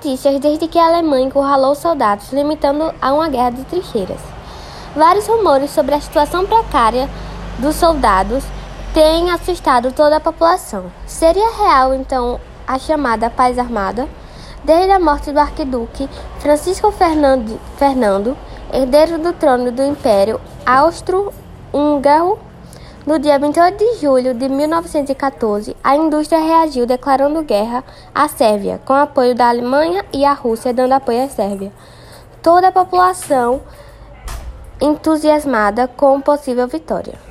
notícias desde que a Alemanha encurralou soldados, limitando a uma guerra de trincheiras. Vários rumores sobre a situação precária dos soldados têm assustado toda a população. Seria real, então, a chamada paz armada? Desde a morte do arquiduque Francisco Fernando, Fernando herdeiro do trono do Império Austro-Húngaro, no dia 28 de julho de 1914, a indústria reagiu declarando guerra à Sérvia, com apoio da Alemanha e a Rússia dando apoio à Sérvia. Toda a população entusiasmada com possível vitória.